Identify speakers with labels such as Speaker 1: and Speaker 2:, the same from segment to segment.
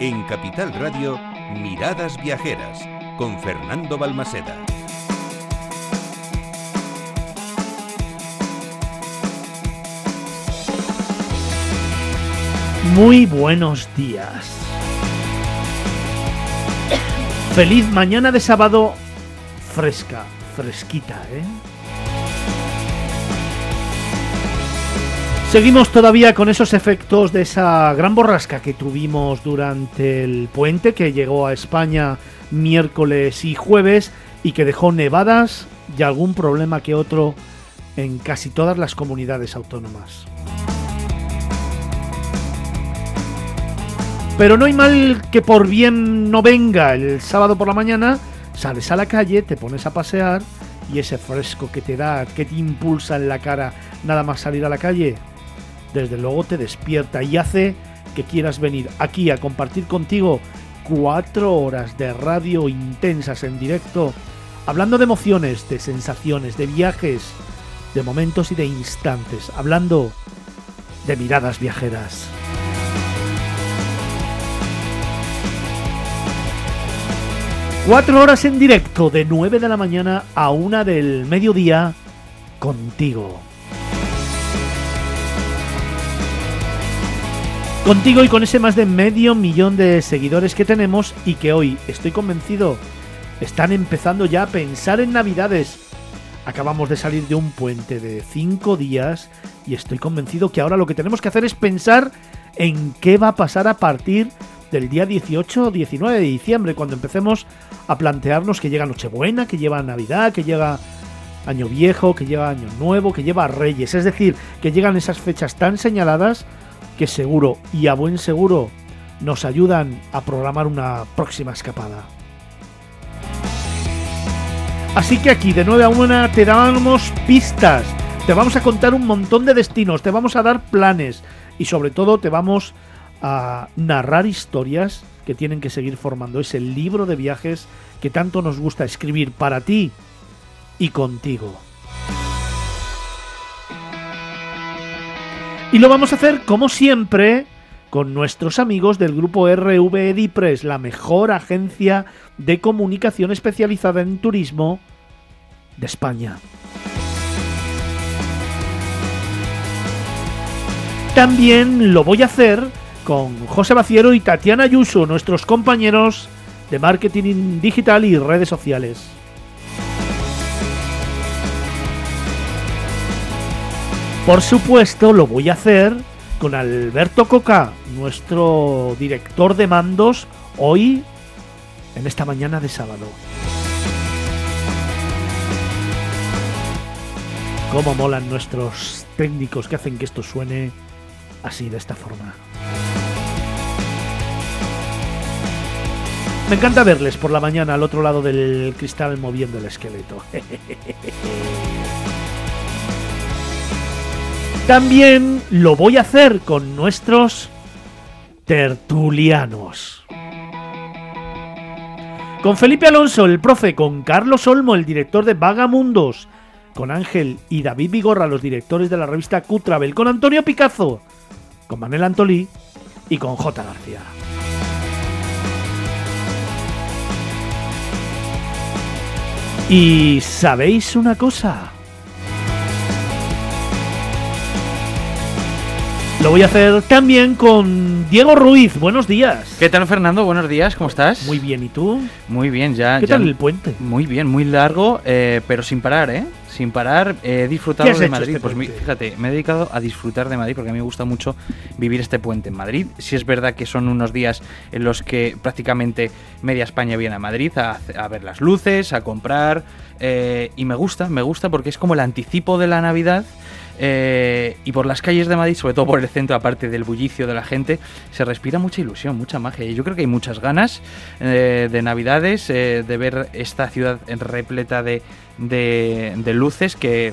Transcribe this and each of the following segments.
Speaker 1: En Capital Radio, Miradas Viajeras, con Fernando Balmaseda.
Speaker 2: Muy buenos días. Feliz mañana de sábado fresca, fresquita, ¿eh? Seguimos todavía con esos efectos de esa gran borrasca que tuvimos durante el puente que llegó a España miércoles y jueves y que dejó nevadas y algún problema que otro en casi todas las comunidades autónomas. Pero no hay mal que por bien no venga. El sábado por la mañana sales a la calle, te pones a pasear y ese fresco que te da, que te impulsa en la cara nada más salir a la calle, desde luego te despierta y hace que quieras venir aquí a compartir contigo cuatro horas de radio intensas en directo, hablando de emociones, de sensaciones, de viajes, de momentos y de instantes, hablando de miradas viajeras. Cuatro horas en directo de 9 de la mañana a una del mediodía contigo. Contigo y con ese más de medio millón de seguidores que tenemos y que hoy, estoy convencido, están empezando ya a pensar en Navidades. Acabamos de salir de un puente de cinco días y estoy convencido que ahora lo que tenemos que hacer es pensar en qué va a pasar a partir del día 18 o 19 de diciembre, cuando empecemos a plantearnos que llega Nochebuena, que lleva Navidad, que llega Año Viejo, que llega Año Nuevo, que lleva Reyes. Es decir, que llegan esas fechas tan señaladas que seguro y a buen seguro nos ayudan a programar una próxima escapada. Así que aquí de 9 a 1 te damos pistas, te vamos a contar un montón de destinos, te vamos a dar planes y sobre todo te vamos a narrar historias que tienen que seguir formando ese libro de viajes que tanto nos gusta escribir para ti y contigo. Y lo vamos a hacer como siempre con nuestros amigos del grupo RV Edipres, la mejor agencia de comunicación especializada en turismo de España. También lo voy a hacer con José Baciero y Tatiana Ayuso, nuestros compañeros de marketing digital y redes sociales. Por supuesto, lo voy a hacer con Alberto Coca, nuestro director de mandos, hoy en esta mañana de sábado. Cómo molan nuestros técnicos que hacen que esto suene así, de esta forma. Me encanta verles por la mañana al otro lado del cristal moviendo el esqueleto. También lo voy a hacer con nuestros tertulianos. Con Felipe Alonso, el profe, con Carlos Olmo, el director de Vagamundos, con Ángel y David Vigorra, los directores de la revista Q-Travel, con Antonio Picazo, con Manuel Antolí y con J. García. ¿Y sabéis una cosa? Lo voy a hacer también con Diego Ruiz. Buenos días.
Speaker 3: ¿Qué tal, Fernando? Buenos días, ¿cómo estás?
Speaker 2: Muy bien, ¿y tú?
Speaker 3: Muy bien, ya.
Speaker 2: ¿Qué
Speaker 3: ya-
Speaker 2: tal el puente?
Speaker 3: Muy bien, muy largo, eh, pero sin parar, ¿eh? Sin parar, he disfrutado
Speaker 2: ¿Qué has
Speaker 3: de Madrid.
Speaker 2: este
Speaker 3: pues
Speaker 2: puente?
Speaker 3: fíjate, me he dedicado a disfrutar de Madrid porque a mí me gusta mucho vivir este puente en Madrid. Si es verdad que son unos días en los que prácticamente media España viene a Madrid a, a ver las luces, a comprar. eh, y me gusta, me gusta porque es como el anticipo de la Navidad. Eh, y por las calles de Madrid, sobre todo por el centro, aparte del bullicio de la gente, se respira mucha ilusión, mucha magia. Y yo creo que hay muchas ganas eh, de Navidades, eh, de ver esta ciudad repleta de, de- luces que,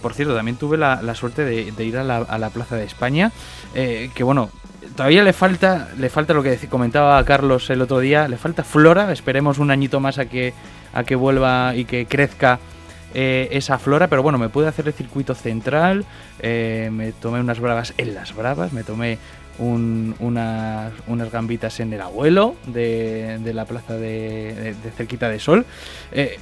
Speaker 3: por cierto, también tuve la, suerte de, ir a la, a la Plaza de España, que bueno, todavía le falta, le falta lo que comentaba Carlos el otro día, le falta flora, esperemos un añito más a que, a que vuelva y que crezca eh, esa flora, pero bueno, me pude hacer el circuito central, eh, me tomé unas bravas en las bravas, me tomé un- unas, unas gambitas en el abuelo de, de la plaza de, de- cerquita de Sol. Eh,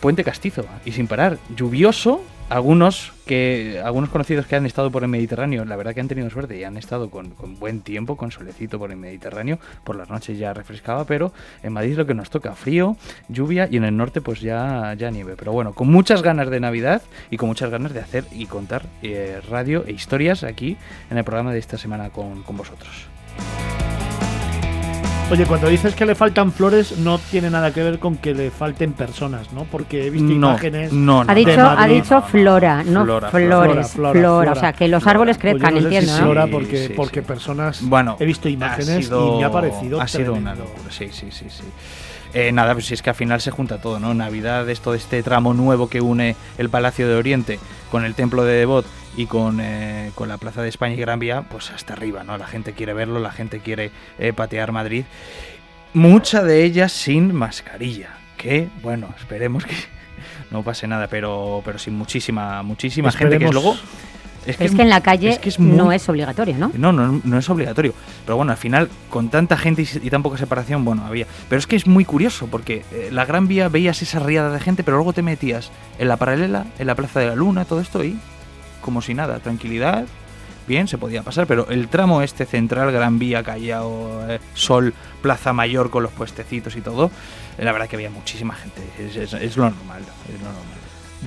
Speaker 3: puente castizo y sin parar, lluvioso. Algunos que algunos conocidos que han estado por el Mediterráneo, la verdad que han tenido suerte y han estado con, buen tiempo, con solecito por el Mediterráneo. Por las noches ya refrescaba, pero en Madrid lo que nos toca frío, lluvia y en el norte pues ya, ya nieve. Pero bueno, con muchas ganas de Navidad y con muchas ganas de hacer y contar eh, radio e historias aquí en el programa de esta semana con, con vosotros.
Speaker 2: Oye, cuando dices que le faltan flores, no tiene nada que ver con que le falten personas, ¿no? Porque he visto
Speaker 3: No,
Speaker 2: imágenes.
Speaker 3: no, no,
Speaker 4: Ha
Speaker 3: no.
Speaker 4: dicho, ha dicho flora, no
Speaker 3: Flora,
Speaker 4: flores,
Speaker 2: flora,
Speaker 4: flora,
Speaker 2: flora,
Speaker 4: O sea, que los
Speaker 3: flora.
Speaker 4: árboles
Speaker 2: Pues
Speaker 4: crezcan,
Speaker 2: si
Speaker 4: entiendo, ¿no?
Speaker 2: flora
Speaker 3: Sí,
Speaker 2: porque,
Speaker 3: sí,
Speaker 2: porque
Speaker 3: sí.
Speaker 2: personas.
Speaker 3: Bueno,
Speaker 2: he visto imágenes
Speaker 3: sido-
Speaker 2: y me ha parecido.
Speaker 3: Ha sido una locura, sí, sí, sí, sí. Eh, nada, pues si es que al final se junta todo, ¿no? Navidad es todo este tramo nuevo que une el Palacio de Oriente con el Templo de Devot y con, eh, con la Plaza de España y Gran Vía, pues hasta arriba, ¿no? La gente quiere verlo, la gente quiere eh, patear Madrid. Mucha de ellas sin mascarilla, que, bueno, esperemos que no pase nada, pero, pero sin muchísima, muchísima gente que es luego...
Speaker 4: Es que en la calle
Speaker 3: es que es muy-
Speaker 4: no es obligatorio, ¿no?
Speaker 3: no, no, no es obligatorio. Pero bueno, al final, con tanta gente y, y tan poca separación, bueno, había. Pero es que es muy curioso, porque eh, la Gran Vía veías esa riada de gente, pero luego te metías en la paralela, en la Plaza de la Luna, todo esto, y como si nada, tranquilidad, bien, se podía pasar. Pero el tramo este central, Gran Vía, Callao, eh, Sol, Plaza Mayor, con los puestecitos y todo, eh, la verdad que había muchísima gente. Es, es- es lo normal, es lo normal.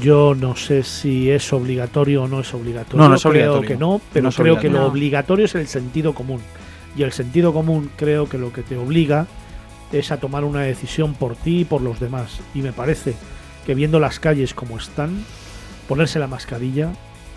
Speaker 2: Yo no sé si es obligatorio o no es obligatorio.
Speaker 3: No, no es
Speaker 2: creo que no, pero
Speaker 3: No
Speaker 2: creo que lo obligatorio es el sentido común. Y el sentido común creo que lo que te obliga es a tomar una decisión por ti y por los demás. Y me parece que viendo las calles como están, ponerse la mascarilla,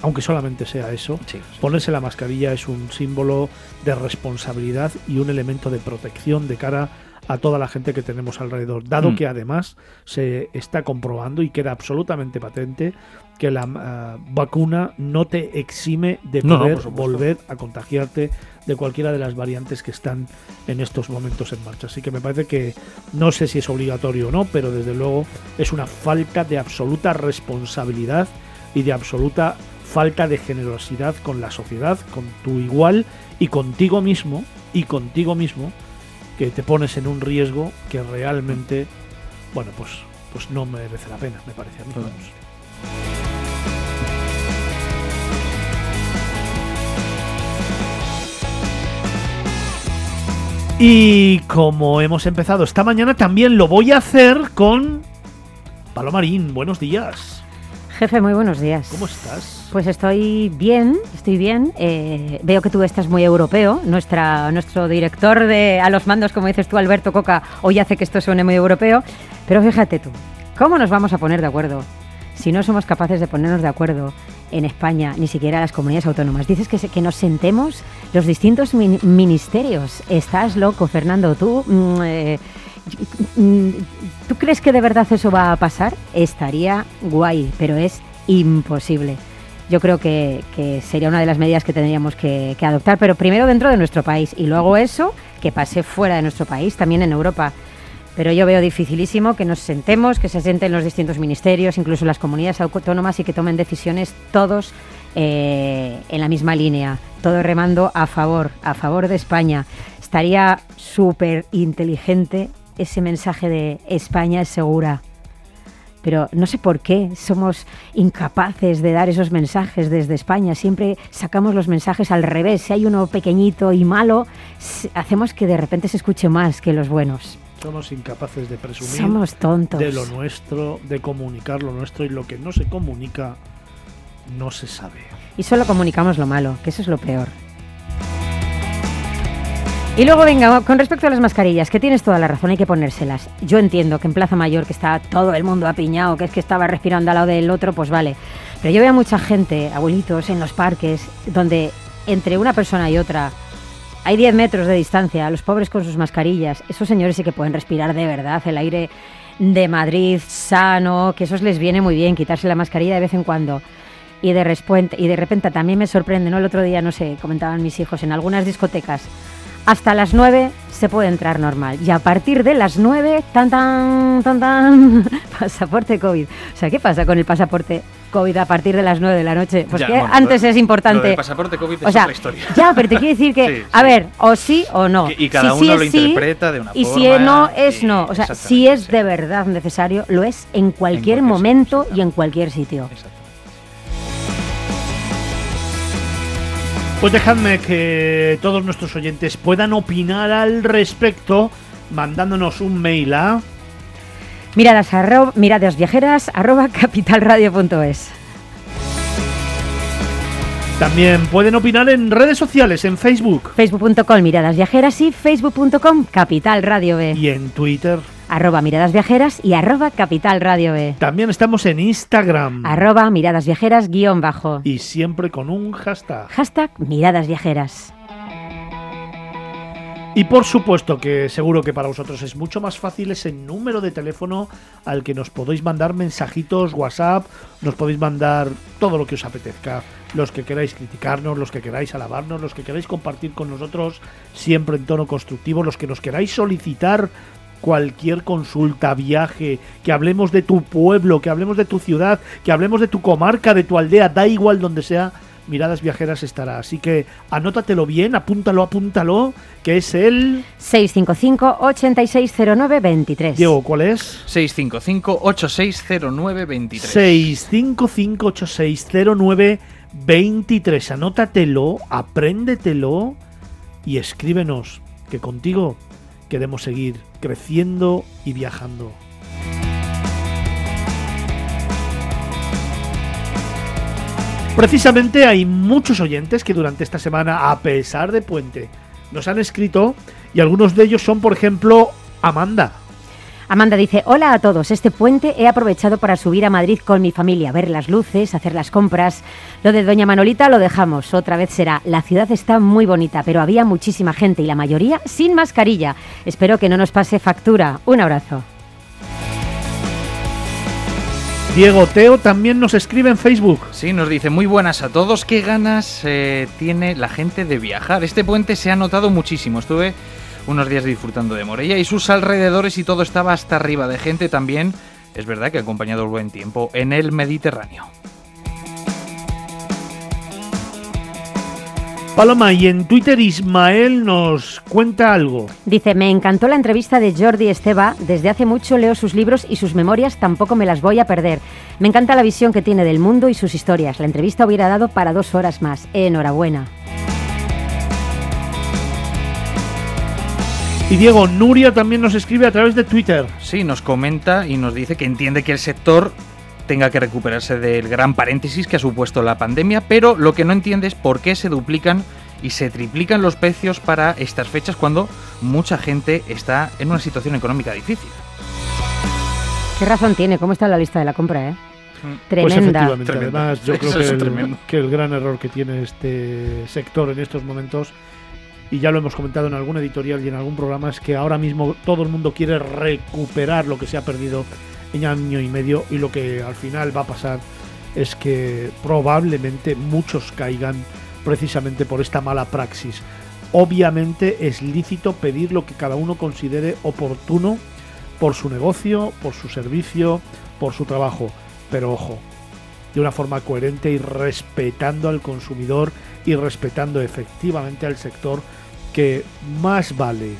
Speaker 2: aunque solamente sea eso,
Speaker 3: Sí, sí.
Speaker 2: ponerse la mascarilla es un símbolo de responsabilidad y un elemento de protección de cara a toda la gente que tenemos alrededor, dado
Speaker 3: Mm.
Speaker 2: que además se está comprobando y queda absolutamente patente que la ah, vacuna no te exime de
Speaker 3: No, no,
Speaker 2: poder volver a contagiarte de cualquiera de las variantes que están en estos momentos en marcha. Así que me parece que no sé si es obligatorio o no, pero desde luego es una falta de absoluta responsabilidad y de absoluta falta de generosidad con la sociedad, con tu igual y contigo mismo y contigo mismo que te pones en un riesgo que realmente, bueno, pues, pues no merece la pena, me parece a mí. Y como hemos empezado esta mañana, también lo voy a hacer con Palomarín. Buenos días.
Speaker 4: Jefe, muy buenos días.
Speaker 2: ¿Cómo estás?
Speaker 4: Pues estoy bien, estoy bien. Eh, veo que tú estás muy europeo. Nuestra, nuestro director de a los mandos, como dices tú, Alberto Coca, hoy hace que esto suene muy europeo. Pero fíjate tú, ¿cómo nos vamos a poner de acuerdo si no somos capaces de ponernos de acuerdo en España, ni siquiera las comunidades autónomas? Dices que, que nos sentemos los distintos min- ministerios. Estás loco, Fernando. Tú. mm, eh, mm, ¿Tú crees que de verdad eso va a pasar? Estaría guay, pero es imposible. Yo creo que, sería una de las medidas que tendríamos que, adoptar, pero primero dentro de nuestro país y luego eso que pase fuera de nuestro país, también en Europa. Pero yo veo dificilísimo que nos sentemos, que se sienten los distintos ministerios, incluso las comunidades autónomas y que tomen decisiones todos eh, en la misma línea, todo remando a favor, a favor de España. Estaría súper inteligente ese mensaje de España es segura. Pero no sé por qué somos incapaces de dar esos mensajes desde España. Siempre sacamos los mensajes al revés. Si hay uno pequeñito y malo, hacemos que de repente se escuche más que los buenos.
Speaker 2: Somos incapaces de presumir
Speaker 4: Somos tontos.
Speaker 2: de lo nuestro, de comunicar lo nuestro y lo que no se comunica no se sabe.
Speaker 4: Y solo comunicamos lo malo, que eso es lo peor. Y luego, venga, con respecto a las mascarillas, que tienes toda la razón, hay que ponérselas. Yo entiendo que en Plaza Mayor, que está todo el mundo apiñado, que es que estaba respirando al lado del otro, pues vale. Pero yo veo a mucha gente, abuelitos, en los parques, donde entre una persona y otra hay 10 metros de distancia, los pobres con sus mascarillas. Esos señores sí que pueden respirar de verdad el aire de Madrid sano, que eso les viene muy bien, quitarse la mascarilla de vez en cuando. Y de, y de repente también me sorprende, ¿no? El otro día, no sé, comentaban mis hijos, en algunas discotecas, hasta las 9 se puede entrar normal. Y a partir de las 9, tan tan, tan tan, pasaporte COVID. O sea, ¿qué pasa con el pasaporte? COVID a partir de las 9 de la noche. Pues
Speaker 3: Ya,
Speaker 4: que
Speaker 3: bueno,
Speaker 4: antes es importante.
Speaker 3: lo del pasaporte COVID
Speaker 4: o
Speaker 3: es
Speaker 4: sea,
Speaker 3: otra historia.
Speaker 4: Ya, pero te quiero decir que,
Speaker 3: Sí,
Speaker 4: a
Speaker 3: sí.
Speaker 4: ver, o sí o no.
Speaker 3: Y cada
Speaker 4: Si sí
Speaker 3: uno
Speaker 4: es
Speaker 3: lo
Speaker 4: sí,
Speaker 3: interpreta de una
Speaker 4: Y si
Speaker 3: forma,
Speaker 4: no es
Speaker 3: y-
Speaker 4: no. O sea, si es
Speaker 3: sí.
Speaker 4: de verdad necesario, lo es en cualquier
Speaker 3: cualquier
Speaker 4: momento
Speaker 3: sitio,
Speaker 4: y en cualquier sitio.
Speaker 3: Exacto.
Speaker 2: Pues dejadme que todos nuestros oyentes puedan opinar al respecto mandándonos un mail a
Speaker 4: Miradas, arro- miradas viajeras arroba capitalradio.es.
Speaker 2: También pueden opinar en redes sociales, en Facebook
Speaker 4: Facebook.com miradas viajeras y Facebook.com capital radio B.
Speaker 2: y en Twitter.
Speaker 4: Arroba miradas viajeras y arroba capital radio B.
Speaker 2: También estamos en Instagram
Speaker 4: Arroba miradas viajeras guion bajo.
Speaker 2: y siempre con un hashtag.
Speaker 4: Hashtag miradas viajeras.
Speaker 2: Y por supuesto que seguro que para vosotros es mucho más fácil ese número de teléfono al que nos podéis mandar mensajitos, WhatsApp, nos podéis mandar todo lo que os apetezca, los que queráis criticarnos, los que queráis alabarnos, los que queráis compartir con nosotros, siempre en tono constructivo, los que nos queráis solicitar cualquier consulta, viaje, que hablemos de tu pueblo, que hablemos de tu ciudad, que hablemos de tu comarca, de tu aldea, da igual donde sea, Miradas Viajeras estará. Así que anótatelo bien, apúntalo, apúntalo, que es el...
Speaker 4: 655-8609-23.
Speaker 2: Diego, ¿cuál es?
Speaker 3: 655-8609-23.
Speaker 2: 655-8609-23. Anótatelo, apréndetelo y escríbenos, que contigo queremos seguir creciendo y viajando. Precisamente hay muchos oyentes que durante esta semana, a pesar de puente, nos han escrito y algunos de ellos son, por ejemplo, Amanda.
Speaker 4: Amanda dice, hola a todos, este puente he aprovechado para subir a Madrid con mi familia, ver las luces, hacer las compras. Lo de Doña Manolita lo dejamos, otra vez será. La ciudad está muy bonita, pero había muchísima gente y la mayoría sin mascarilla. Espero que no nos pase factura. Un abrazo.
Speaker 2: Diego Teo también nos escribe en Facebook.
Speaker 3: Sí, nos dice muy buenas a todos. ¿Qué ganas eh, tiene la gente de viajar? Este puente se ha notado muchísimo. Estuve unos días disfrutando de Morella y sus alrededores y todo estaba hasta arriba de gente también. Es verdad que ha acompañado el buen tiempo en el Mediterráneo.
Speaker 2: Paloma, y en Twitter Ismael nos cuenta algo.
Speaker 4: Dice, me encantó la entrevista de Jordi Esteba. Desde hace mucho leo sus libros y sus memorias tampoco me las voy a perder. Me encanta la visión que tiene del mundo y sus historias. La entrevista hubiera dado para dos horas más. Enhorabuena.
Speaker 2: Y Diego, Nuria también nos escribe a través de Twitter.
Speaker 3: Sí, nos comenta y nos dice que entiende que el sector tenga que recuperarse del gran paréntesis que ha supuesto la pandemia, pero lo que no entiende es por qué se duplican y se triplican los precios para estas fechas cuando mucha gente está en una situación económica difícil.
Speaker 4: ¿Qué razón tiene? ¿Cómo está la lista de la compra, eh?
Speaker 2: Pues
Speaker 4: Tremenda.
Speaker 2: efectivamente,
Speaker 3: Tremendo.
Speaker 2: además yo creo que
Speaker 3: es
Speaker 2: el, que el gran error que tiene este sector en estos momentos, y ya lo hemos comentado en algún editorial y en algún programa, es que ahora mismo todo el mundo quiere recuperar lo que se ha perdido en año y medio y lo que al final va a pasar es que probablemente muchos caigan precisamente por esta mala praxis. Obviamente es lícito pedir lo que cada uno considere oportuno por su negocio, por su servicio, por su trabajo. Pero ojo, de una forma coherente y respetando al consumidor y respetando efectivamente al sector que más vale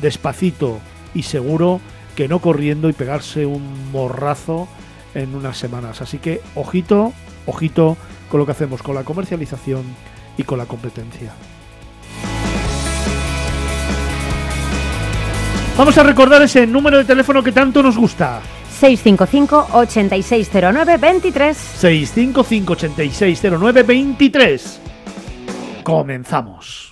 Speaker 2: despacito y seguro que no corriendo y pegarse un morrazo en unas semanas. Así que ojito, ojito con lo que hacemos con la comercialización y con la competencia. Vamos a recordar ese número de teléfono que tanto nos gusta.
Speaker 4: 655-8609-23.
Speaker 2: 655-8609-23. Comenzamos.